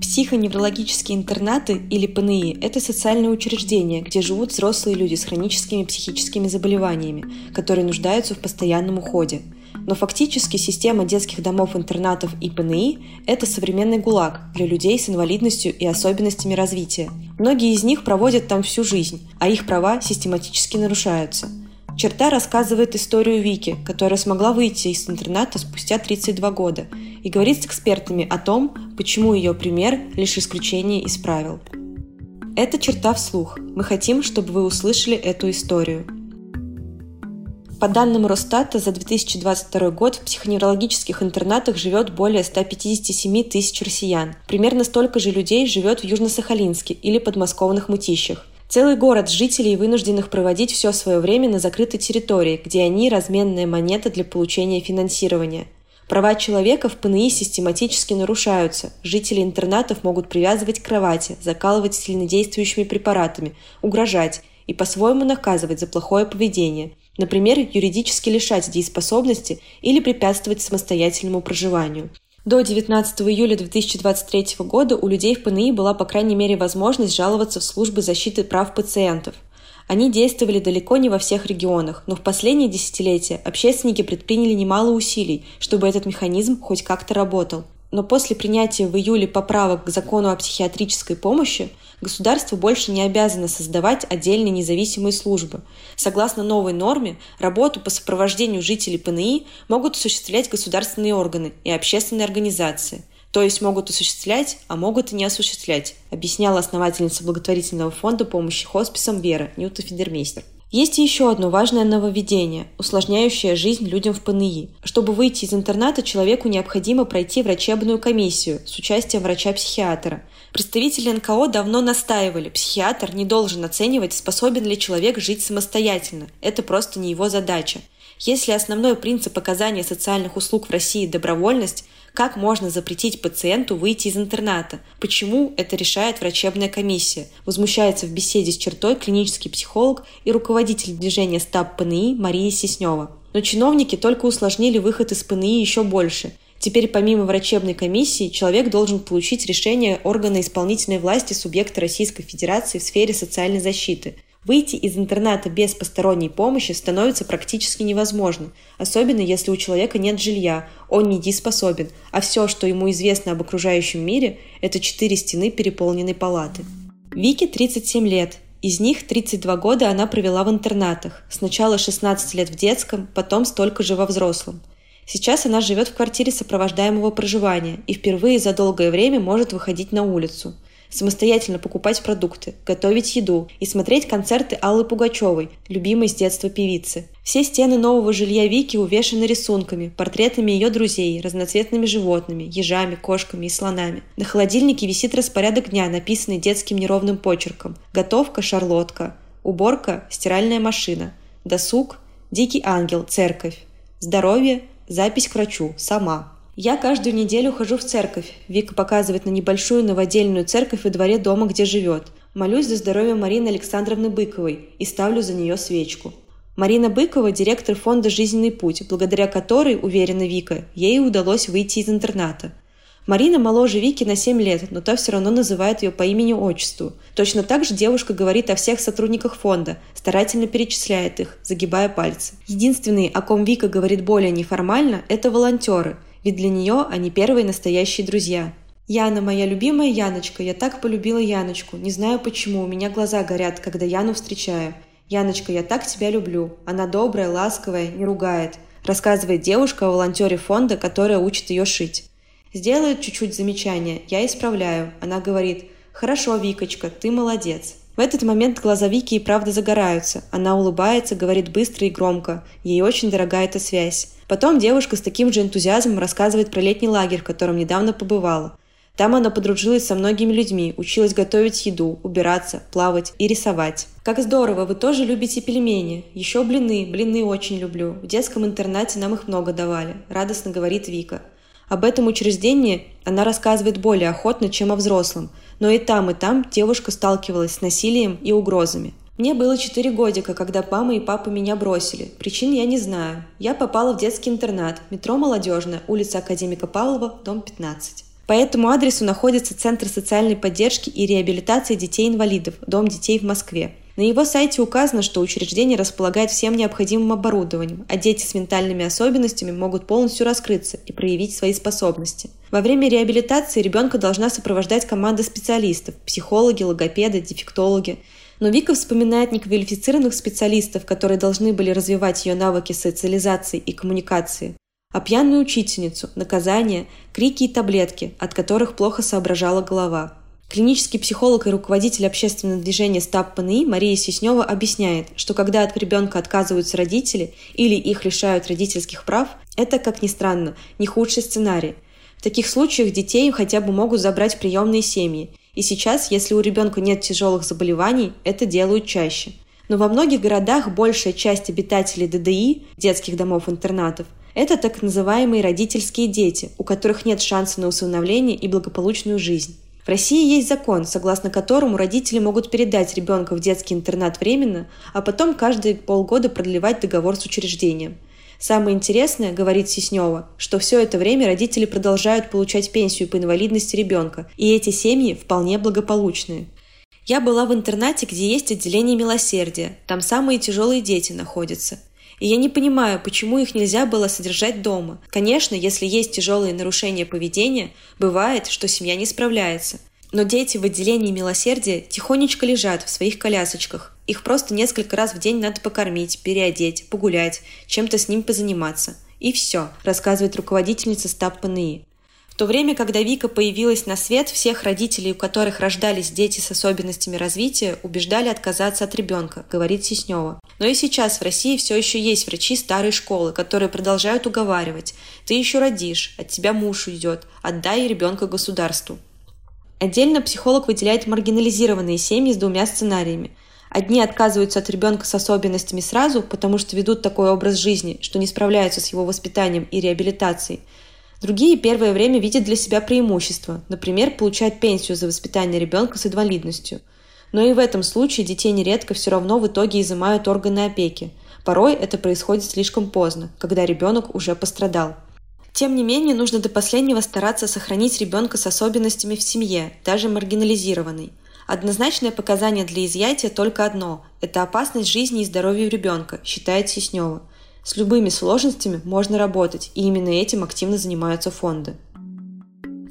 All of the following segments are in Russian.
Психоневрологические интернаты или ПНИ – это социальные учреждения, где живут взрослые люди с хроническими психическими заболеваниями, которые нуждаются в постоянном уходе. Но фактически система детских домов-интернатов и ПНИ – это современный ГУЛАГ для людей с инвалидностью и особенностями развития. Многие из них проводят там всю жизнь, а их права систематически нарушаются – Черта рассказывает историю Вики, которая смогла выйти из интерната спустя 32 года, и говорит с экспертами о том, почему ее пример лишь исключение из правил. Это черта вслух. Мы хотим, чтобы вы услышали эту историю. По данным Росстата, за 2022 год в психоневрологических интернатах живет более 157 тысяч россиян. Примерно столько же людей живет в Южно-Сахалинске или подмосковных мытищах – Целый город жителей, вынужденных проводить все свое время на закрытой территории, где они – разменная монета для получения финансирования. Права человека в ПНИ систематически нарушаются. Жители интернатов могут привязывать к кровати, закалывать сильнодействующими препаратами, угрожать и по-своему наказывать за плохое поведение. Например, юридически лишать дееспособности или препятствовать самостоятельному проживанию – до 19 июля 2023 года у людей в ПНИ была, по крайней мере, возможность жаловаться в службы защиты прав пациентов. Они действовали далеко не во всех регионах, но в последние десятилетия общественники предприняли немало усилий, чтобы этот механизм хоть как-то работал. Но после принятия в июле поправок к закону о психиатрической помощи государство больше не обязано создавать отдельные независимые службы. Согласно новой норме, работу по сопровождению жителей ПНИ могут осуществлять государственные органы и общественные организации. То есть могут осуществлять, а могут и не осуществлять, объясняла основательница благотворительного фонда помощи хосписам Вера Нюта Федермейстер. Есть еще одно важное нововведение, усложняющее жизнь людям в ПНИ. Чтобы выйти из интерната, человеку необходимо пройти врачебную комиссию с участием врача-психиатра. Представители НКО давно настаивали, психиатр не должен оценивать, способен ли человек жить самостоятельно. Это просто не его задача. Если основной принцип оказания социальных услуг в России – добровольность, как можно запретить пациенту выйти из интерната? Почему это решает врачебная комиссия? Возмущается в беседе с чертой клинический психолог и руководитель движения СТАП ПНИ Мария Сеснева. Но чиновники только усложнили выход из ПНИ еще больше. Теперь помимо врачебной комиссии человек должен получить решение органа исполнительной власти субъекта Российской Федерации в сфере социальной защиты – Выйти из интерната без посторонней помощи становится практически невозможно, особенно если у человека нет жилья, он недееспособен, а все, что ему известно об окружающем мире, это четыре стены переполненной палаты. Вике 37 лет, из них 32 года она провела в интернатах. Сначала 16 лет в детском, потом столько же во взрослом. Сейчас она живет в квартире сопровождаемого проживания и впервые за долгое время может выходить на улицу – самостоятельно покупать продукты, готовить еду и смотреть концерты Аллы Пугачевой, любимой с детства певицы. Все стены нового жилья Вики увешаны рисунками, портретами ее друзей, разноцветными животными, ежами, кошками и слонами. На холодильнике висит распорядок дня, написанный детским неровным почерком. Готовка – шарлотка. Уборка – стиральная машина. Досуг – дикий ангел, церковь. Здоровье – запись к врачу, сама. Я каждую неделю хожу в церковь. Вика показывает на небольшую новодельную церковь во дворе дома, где живет. Молюсь за здоровье Марины Александровны Быковой и ставлю за нее свечку. Марина Быкова – директор фонда «Жизненный путь», благодаря которой, уверена Вика, ей удалось выйти из интерната. Марина моложе Вики на 7 лет, но та все равно называет ее по имени-отчеству. Точно так же девушка говорит о всех сотрудниках фонда, старательно перечисляет их, загибая пальцы. Единственные, о ком Вика говорит более неформально, это волонтеры – ведь для нее они первые настоящие друзья. Яна, моя любимая Яночка, я так полюбила Яночку. Не знаю почему, у меня глаза горят, когда Яну встречаю. Яночка, я так тебя люблю. Она добрая, ласковая, не ругает. Рассказывает девушка о волонтере фонда, которая учит ее шить. Сделает чуть-чуть замечание, я исправляю. Она говорит, хорошо, Викочка, ты молодец. В этот момент глаза Вики и правда загораются. Она улыбается, говорит быстро и громко. Ей очень дорога эта связь. Потом девушка с таким же энтузиазмом рассказывает про летний лагерь, в котором недавно побывала. Там она подружилась со многими людьми, училась готовить еду, убираться, плавать и рисовать. Как здорово, вы тоже любите пельмени. Еще блины, блины очень люблю. В детском интернате нам их много давали, радостно говорит Вика. Об этом учреждении она рассказывает более охотно, чем о взрослом, но и там, и там девушка сталкивалась с насилием и угрозами. Мне было 4 годика, когда мама и папа меня бросили. Причин я не знаю. Я попала в детский интернат, метро «Молодежная», улица Академика Павлова, дом 15. По этому адресу находится Центр социальной поддержки и реабилитации детей-инвалидов, Дом детей в Москве. На его сайте указано, что учреждение располагает всем необходимым оборудованием, а дети с ментальными особенностями могут полностью раскрыться и проявить свои способности. Во время реабилитации ребенка должна сопровождать команда специалистов – психологи, логопеды, дефектологи. Но Вика вспоминает неквалифицированных специалистов, которые должны были развивать ее навыки социализации и коммуникации, а пьяную учительницу, наказание, крики и таблетки, от которых плохо соображала голова. Клинический психолог и руководитель общественного движения «Стаб ПНИ» Мария Сеснева объясняет, что когда от ребенка отказываются родители или их лишают родительских прав, это, как ни странно, не худший сценарий. В таких случаях детей хотя бы могут забрать приемные семьи. И сейчас, если у ребенка нет тяжелых заболеваний, это делают чаще. Но во многих городах большая часть обитателей ДДИ, детских домов-интернатов, это так называемые родительские дети, у которых нет шанса на усыновление и благополучную жизнь. В России есть закон, согласно которому родители могут передать ребенка в детский интернат временно, а потом каждые полгода продлевать договор с учреждением. Самое интересное, говорит Сеснева, что все это время родители продолжают получать пенсию по инвалидности ребенка, и эти семьи вполне благополучные. Я была в интернате, где есть отделение милосердия. Там самые тяжелые дети находятся. И я не понимаю, почему их нельзя было содержать дома. Конечно, если есть тяжелые нарушения поведения, бывает, что семья не справляется. Но дети в отделении милосердия тихонечко лежат в своих колясочках. Их просто несколько раз в день надо покормить, переодеть, погулять, чем-то с ним позаниматься. И все, рассказывает руководительница Стаб ПНИ то время, когда Вика появилась на свет, всех родителей, у которых рождались дети с особенностями развития, убеждали отказаться от ребенка, говорит Сеснева. Но и сейчас в России все еще есть врачи старой школы, которые продолжают уговаривать. Ты еще родишь, от тебя муж уйдет, отдай ребенка государству. Отдельно психолог выделяет маргинализированные семьи с двумя сценариями. Одни отказываются от ребенка с особенностями сразу, потому что ведут такой образ жизни, что не справляются с его воспитанием и реабилитацией – Другие первое время видят для себя преимущество, например, получают пенсию за воспитание ребенка с инвалидностью. Но и в этом случае детей нередко все равно в итоге изымают органы опеки. Порой это происходит слишком поздно, когда ребенок уже пострадал. Тем не менее, нужно до последнего стараться сохранить ребенка с особенностями в семье, даже маргинализированный. Однозначное показание для изъятия только одно – это опасность жизни и здоровья ребенка, считает Сеснева – с любыми сложностями можно работать, и именно этим активно занимаются фонды.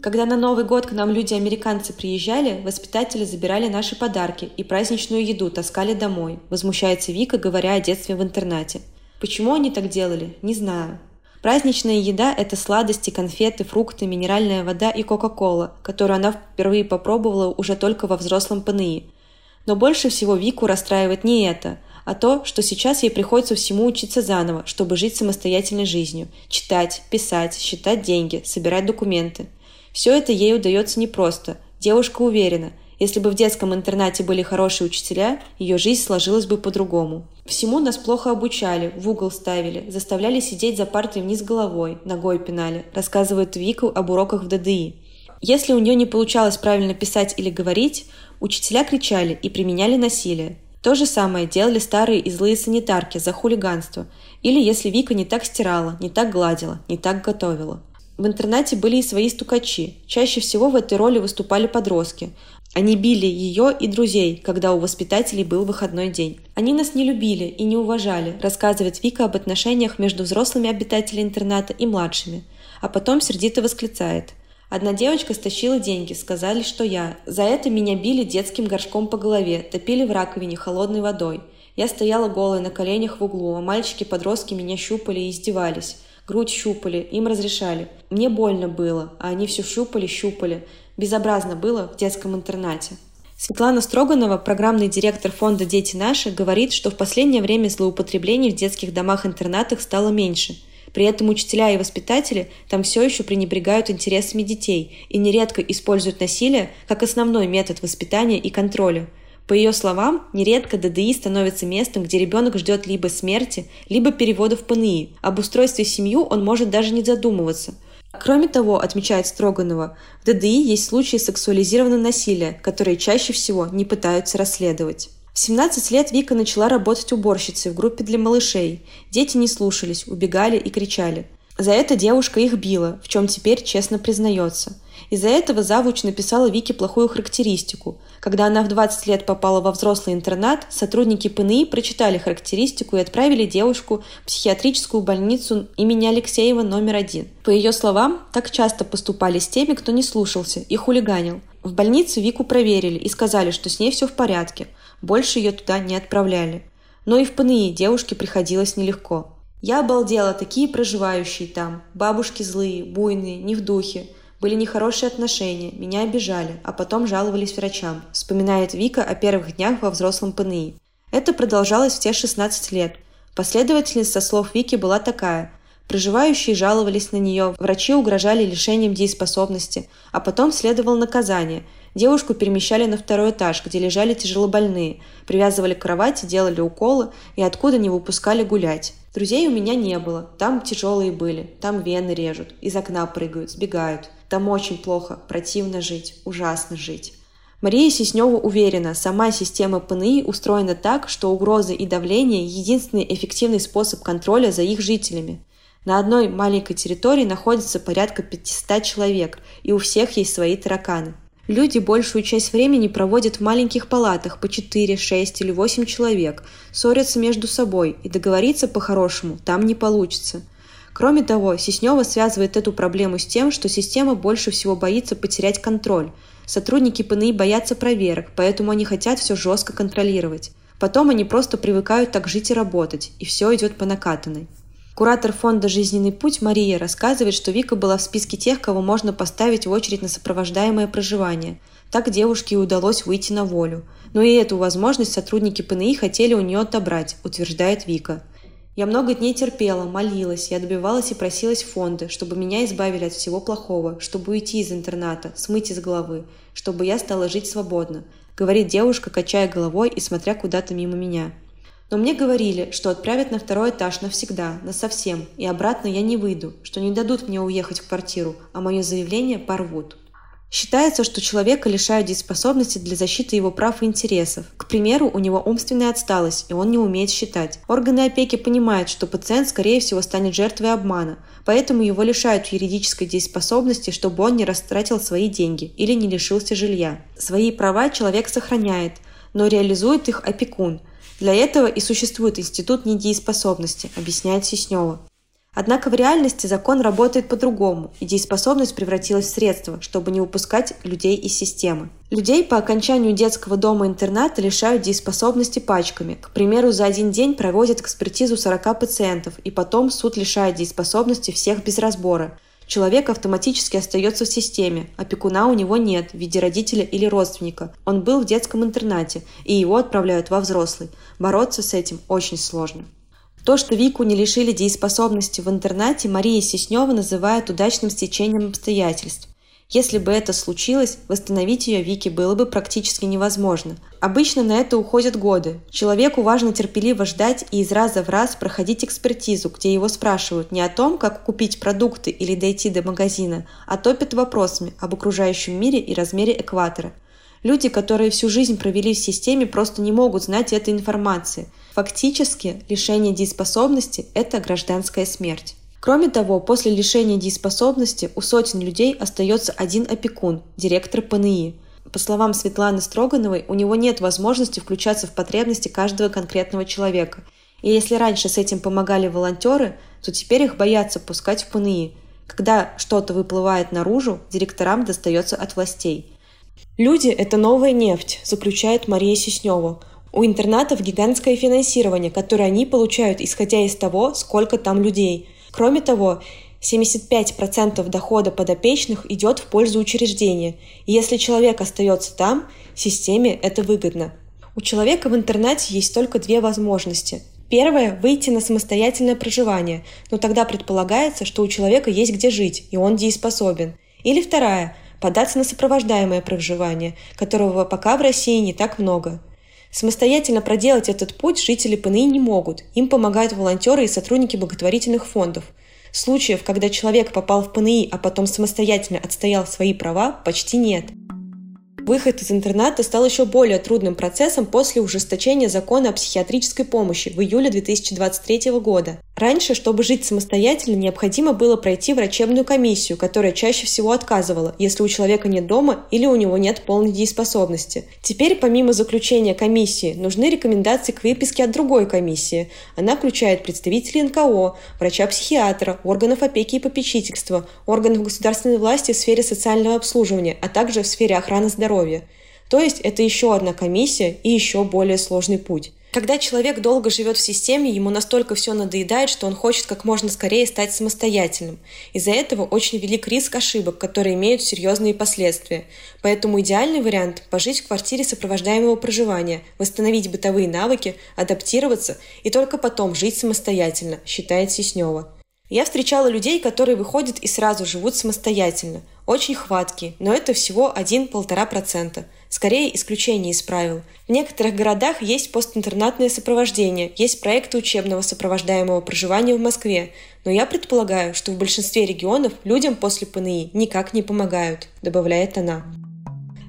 Когда на Новый год к нам люди-американцы приезжали, воспитатели забирали наши подарки и праздничную еду таскали домой, возмущается Вика, говоря о детстве в интернате. Почему они так делали, не знаю. Праздничная еда – это сладости, конфеты, фрукты, минеральная вода и Кока-Кола, которую она впервые попробовала уже только во взрослом ПНИ. Но больше всего Вику расстраивает не это, а то, что сейчас ей приходится всему учиться заново, чтобы жить самостоятельной жизнью, читать, писать, считать деньги, собирать документы. Все это ей удается непросто. Девушка уверена, если бы в детском интернате были хорошие учителя, ее жизнь сложилась бы по-другому. Всему нас плохо обучали, в угол ставили, заставляли сидеть за партой вниз головой, ногой пинали, рассказывает Вика об уроках в ДДИ. Если у нее не получалось правильно писать или говорить, учителя кричали и применяли насилие. То же самое делали старые и злые санитарки за хулиганство, или если Вика не так стирала, не так гладила, не так готовила. В интернате были и свои стукачи. Чаще всего в этой роли выступали подростки. Они били ее и друзей, когда у воспитателей был выходной день. Они нас не любили и не уважали, рассказывает Вика об отношениях между взрослыми обитателями интерната и младшими. А потом сердито восклицает – Одна девочка стащила деньги, сказали, что я. За это меня били детским горшком по голове, топили в раковине холодной водой. Я стояла голая на коленях в углу, а мальчики-подростки меня щупали и издевались. Грудь щупали, им разрешали. Мне больно было, а они все щупали-щупали. Безобразно было в детском интернате. Светлана Строганова, программный директор фонда «Дети наши», говорит, что в последнее время злоупотреблений в детских домах-интернатах стало меньше – при этом учителя и воспитатели там все еще пренебрегают интересами детей и нередко используют насилие как основной метод воспитания и контроля. По ее словам, нередко ДДИ становится местом, где ребенок ждет либо смерти, либо перевода в ПНИ. Об устройстве семью он может даже не задумываться. Кроме того, отмечает Строганова, в ДДИ есть случаи сексуализированного насилия, которые чаще всего не пытаются расследовать. В 17 лет Вика начала работать уборщицей в группе для малышей. Дети не слушались, убегали и кричали. За это девушка их била, в чем теперь честно признается. Из-за этого завуч написала Вике плохую характеристику. Когда она в 20 лет попала во взрослый интернат, сотрудники ПНИ прочитали характеристику и отправили девушку в психиатрическую больницу имени Алексеева номер один. По ее словам, так часто поступали с теми, кто не слушался и хулиганил. В больнице Вику проверили и сказали, что с ней все в порядке. Больше ее туда не отправляли. Но и в ПНИ девушке приходилось нелегко. Я обалдела, такие проживающие там. Бабушки злые, буйные, не в духе. Были нехорошие отношения, меня обижали, а потом жаловались врачам, вспоминает Вика о первых днях во взрослом ПНИ. Это продолжалось в те 16 лет. Последовательность со слов Вики была такая. Проживающие жаловались на нее, врачи угрожали лишением дееспособности, а потом следовало наказание – Девушку перемещали на второй этаж, где лежали тяжелобольные, привязывали к кровати, делали уколы и откуда не выпускали гулять. Друзей у меня не было, там тяжелые были, там вены режут, из окна прыгают, сбегают. Там очень плохо, противно жить, ужасно жить. Мария Сеснева уверена, сама система ПНИ устроена так, что угрозы и давление – единственный эффективный способ контроля за их жителями. На одной маленькой территории находится порядка 500 человек, и у всех есть свои тараканы – Люди большую часть времени проводят в маленьких палатах по 4, 6 или 8 человек, ссорятся между собой, и договориться по-хорошему там не получится. Кроме того, Сеснева связывает эту проблему с тем, что система больше всего боится потерять контроль. Сотрудники ПНИ боятся проверок, поэтому они хотят все жестко контролировать. Потом они просто привыкают так жить и работать, и все идет по накатанной. Куратор фонда «Жизненный путь» Мария рассказывает, что Вика была в списке тех, кого можно поставить в очередь на сопровождаемое проживание. Так девушке и удалось выйти на волю. Но и эту возможность сотрудники ПНИ хотели у нее отобрать, утверждает Вика. Я много дней терпела, молилась, я добивалась и просилась в фонды, чтобы меня избавили от всего плохого, чтобы уйти из интерната, смыть из головы, чтобы я стала жить свободно, говорит девушка, качая головой и смотря куда-то мимо меня. Но мне говорили, что отправят на второй этаж навсегда, на совсем, и обратно я не выйду, что не дадут мне уехать в квартиру, а мое заявление порвут. Считается, что человека лишают дееспособности для защиты его прав и интересов. К примеру, у него умственная отсталость, и он не умеет считать. Органы опеки понимают, что пациент, скорее всего, станет жертвой обмана, поэтому его лишают юридической дееспособности, чтобы он не растратил свои деньги или не лишился жилья. Свои права человек сохраняет, но реализует их опекун – для этого и существует институт недееспособности, объясняет Сеснева. Однако в реальности закон работает по-другому, и дееспособность превратилась в средство, чтобы не упускать людей из системы. Людей по окончанию детского дома-интерната лишают дееспособности пачками. К примеру, за один день проводят экспертизу 40 пациентов, и потом суд лишает дееспособности всех без разбора. Человек автоматически остается в системе, опекуна у него нет в виде родителя или родственника. Он был в детском интернате, и его отправляют во взрослый. Бороться с этим очень сложно. То, что Вику не лишили дееспособности в интернате, Мария Сеснева называет удачным стечением обстоятельств. Если бы это случилось, восстановить ее Вики было бы практически невозможно. Обычно на это уходят годы. Человеку важно терпеливо ждать и из раза в раз проходить экспертизу, где его спрашивают не о том, как купить продукты или дойти до магазина, а топят вопросами об окружающем мире и размере экватора. Люди, которые всю жизнь провели в системе, просто не могут знать этой информации. Фактически, лишение дееспособности – это гражданская смерть. Кроме того, после лишения дееспособности у сотен людей остается один опекун – директор ПНИ. По словам Светланы Строгановой, у него нет возможности включаться в потребности каждого конкретного человека. И если раньше с этим помогали волонтеры, то теперь их боятся пускать в ПНИ. Когда что-то выплывает наружу, директорам достается от властей. «Люди – это новая нефть», заключает Мария Сеснева. У интернатов гигантское финансирование, которое они получают, исходя из того, сколько там людей – Кроме того, 75% дохода подопечных идет в пользу учреждения, и если человек остается там, системе это выгодно. У человека в интернате есть только две возможности. Первое – выйти на самостоятельное проживание, но тогда предполагается, что у человека есть где жить, и он дееспособен. Или вторая – податься на сопровождаемое проживание, которого пока в России не так много. Самостоятельно проделать этот путь жители ПНИ не могут. Им помогают волонтеры и сотрудники благотворительных фондов. Случаев, когда человек попал в ПНИ, а потом самостоятельно отстоял свои права, почти нет. Выход из интерната стал еще более трудным процессом после ужесточения закона о психиатрической помощи в июле 2023 года. Раньше, чтобы жить самостоятельно, необходимо было пройти врачебную комиссию, которая чаще всего отказывала, если у человека нет дома или у него нет полной дееспособности. Теперь, помимо заключения комиссии, нужны рекомендации к выписке от другой комиссии. Она включает представителей НКО, врача-психиатра, органов опеки и попечительства, органов государственной власти в сфере социального обслуживания, а также в сфере охраны здоровья. То есть это еще одна комиссия и еще более сложный путь. Когда человек долго живет в системе, ему настолько все надоедает, что он хочет как можно скорее стать самостоятельным. Из-за этого очень велик риск ошибок, которые имеют серьезные последствия. Поэтому идеальный вариант – пожить в квартире сопровождаемого проживания, восстановить бытовые навыки, адаптироваться и только потом жить самостоятельно, считает Сеснева. Я встречала людей, которые выходят и сразу живут самостоятельно. Очень хваткие, но это всего 1-1,5%. Скорее, исключение из правил. В некоторых городах есть постинтернатное сопровождение, есть проекты учебного сопровождаемого проживания в Москве, но я предполагаю, что в большинстве регионов людям после ПНИ никак не помогают, добавляет она.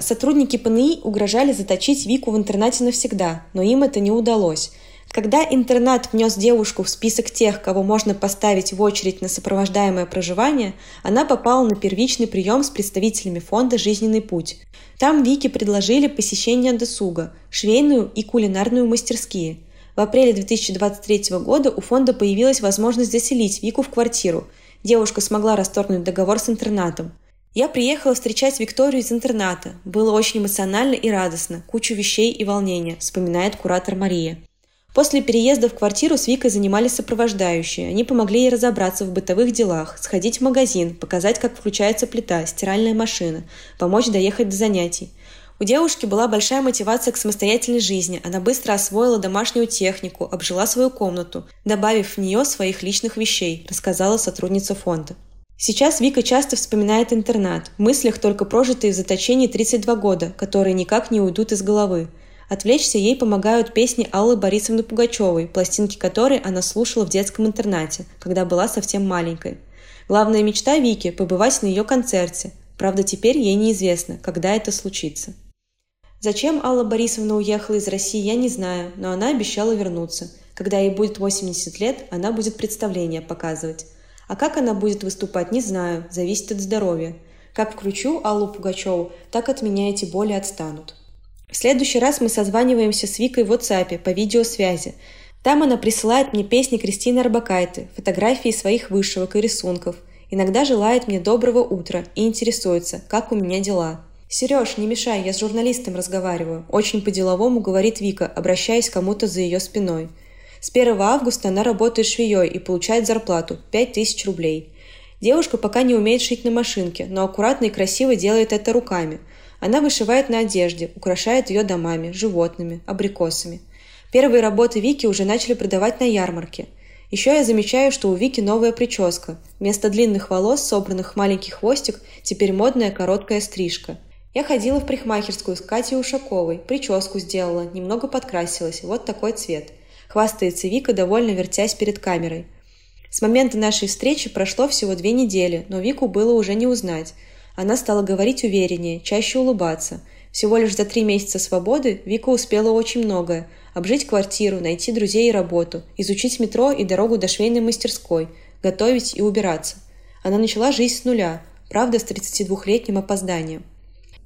Сотрудники ПНИ угрожали заточить Вику в интернате навсегда, но им это не удалось – когда интернат внес девушку в список тех, кого можно поставить в очередь на сопровождаемое проживание, она попала на первичный прием с представителями фонда «Жизненный путь». Там Вике предложили посещение досуга, швейную и кулинарную мастерские. В апреле 2023 года у фонда появилась возможность заселить Вику в квартиру. Девушка смогла расторгнуть договор с интернатом. Я приехала встречать Викторию из интерната. Было очень эмоционально и радостно, кучу вещей и волнения, вспоминает куратор Мария. После переезда в квартиру с Викой занимались сопровождающие. Они помогли ей разобраться в бытовых делах, сходить в магазин, показать, как включается плита, стиральная машина, помочь доехать до занятий. У девушки была большая мотивация к самостоятельной жизни. Она быстро освоила домашнюю технику, обжила свою комнату, добавив в нее своих личных вещей, рассказала сотрудница фонда. Сейчас Вика часто вспоминает интернат, в мыслях только прожитые в заточении 32 года, которые никак не уйдут из головы. Отвлечься ей помогают песни Аллы Борисовны Пугачевой, пластинки которой она слушала в детском интернате, когда была совсем маленькой. Главная мечта Вики – побывать на ее концерте. Правда, теперь ей неизвестно, когда это случится. Зачем Алла Борисовна уехала из России, я не знаю, но она обещала вернуться. Когда ей будет 80 лет, она будет представление показывать. А как она будет выступать, не знаю, зависит от здоровья. Как включу Аллу Пугачеву, так от меня эти боли отстанут. В следующий раз мы созваниваемся с Викой в WhatsApp по видеосвязи. Там она присылает мне песни Кристины Арбакайте, фотографии своих вышивок и рисунков. Иногда желает мне доброго утра и интересуется, как у меня дела. «Сереж, не мешай, я с журналистом разговариваю», – очень по-деловому говорит Вика, обращаясь к кому-то за ее спиной. С 1 августа она работает швеей и получает зарплату – 5000 рублей. Девушка пока не умеет шить на машинке, но аккуратно и красиво делает это руками – она вышивает на одежде, украшает ее домами, животными, абрикосами. Первые работы Вики уже начали продавать на ярмарке. Еще я замечаю, что у Вики новая прическа. Вместо длинных волос, собранных в маленький хвостик, теперь модная короткая стрижка. Я ходила в парикмахерскую с Катей Ушаковой, прическу сделала, немного подкрасилась, вот такой цвет. Хвастается Вика, довольно вертясь перед камерой. С момента нашей встречи прошло всего две недели, но Вику было уже не узнать. Она стала говорить увереннее, чаще улыбаться. Всего лишь за три месяца свободы Вика успела очень многое. Обжить квартиру, найти друзей и работу, изучить метро и дорогу до швейной мастерской, готовить и убираться. Она начала жизнь с нуля, правда, с 32-летним опозданием.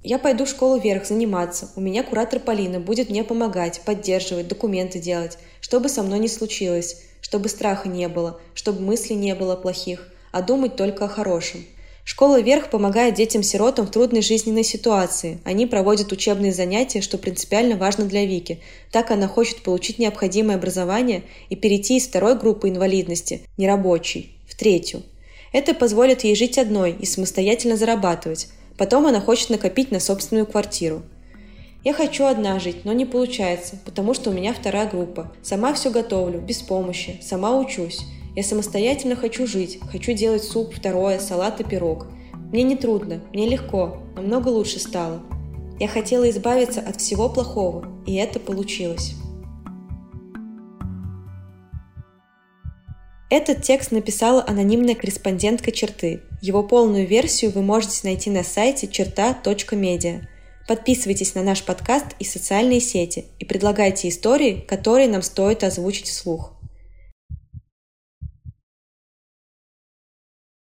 Я пойду в школу вверх заниматься. У меня куратор Полина будет мне помогать, поддерживать, документы делать. Что бы со мной ни случилось, чтобы страха не было, чтобы мыслей не было плохих, а думать только о хорошем. Школа «Верх» помогает детям-сиротам в трудной жизненной ситуации. Они проводят учебные занятия, что принципиально важно для Вики. Так она хочет получить необходимое образование и перейти из второй группы инвалидности, нерабочей, в третью. Это позволит ей жить одной и самостоятельно зарабатывать. Потом она хочет накопить на собственную квартиру. Я хочу одна жить, но не получается, потому что у меня вторая группа. Сама все готовлю, без помощи, сама учусь. Я самостоятельно хочу жить, хочу делать суп, второе, салат и пирог. Мне не трудно, мне легко, намного лучше стало. Я хотела избавиться от всего плохого, и это получилось. Этот текст написала анонимная корреспондентка «Черты». Его полную версию вы можете найти на сайте черта.медиа. Подписывайтесь на наш подкаст и социальные сети и предлагайте истории, которые нам стоит озвучить вслух.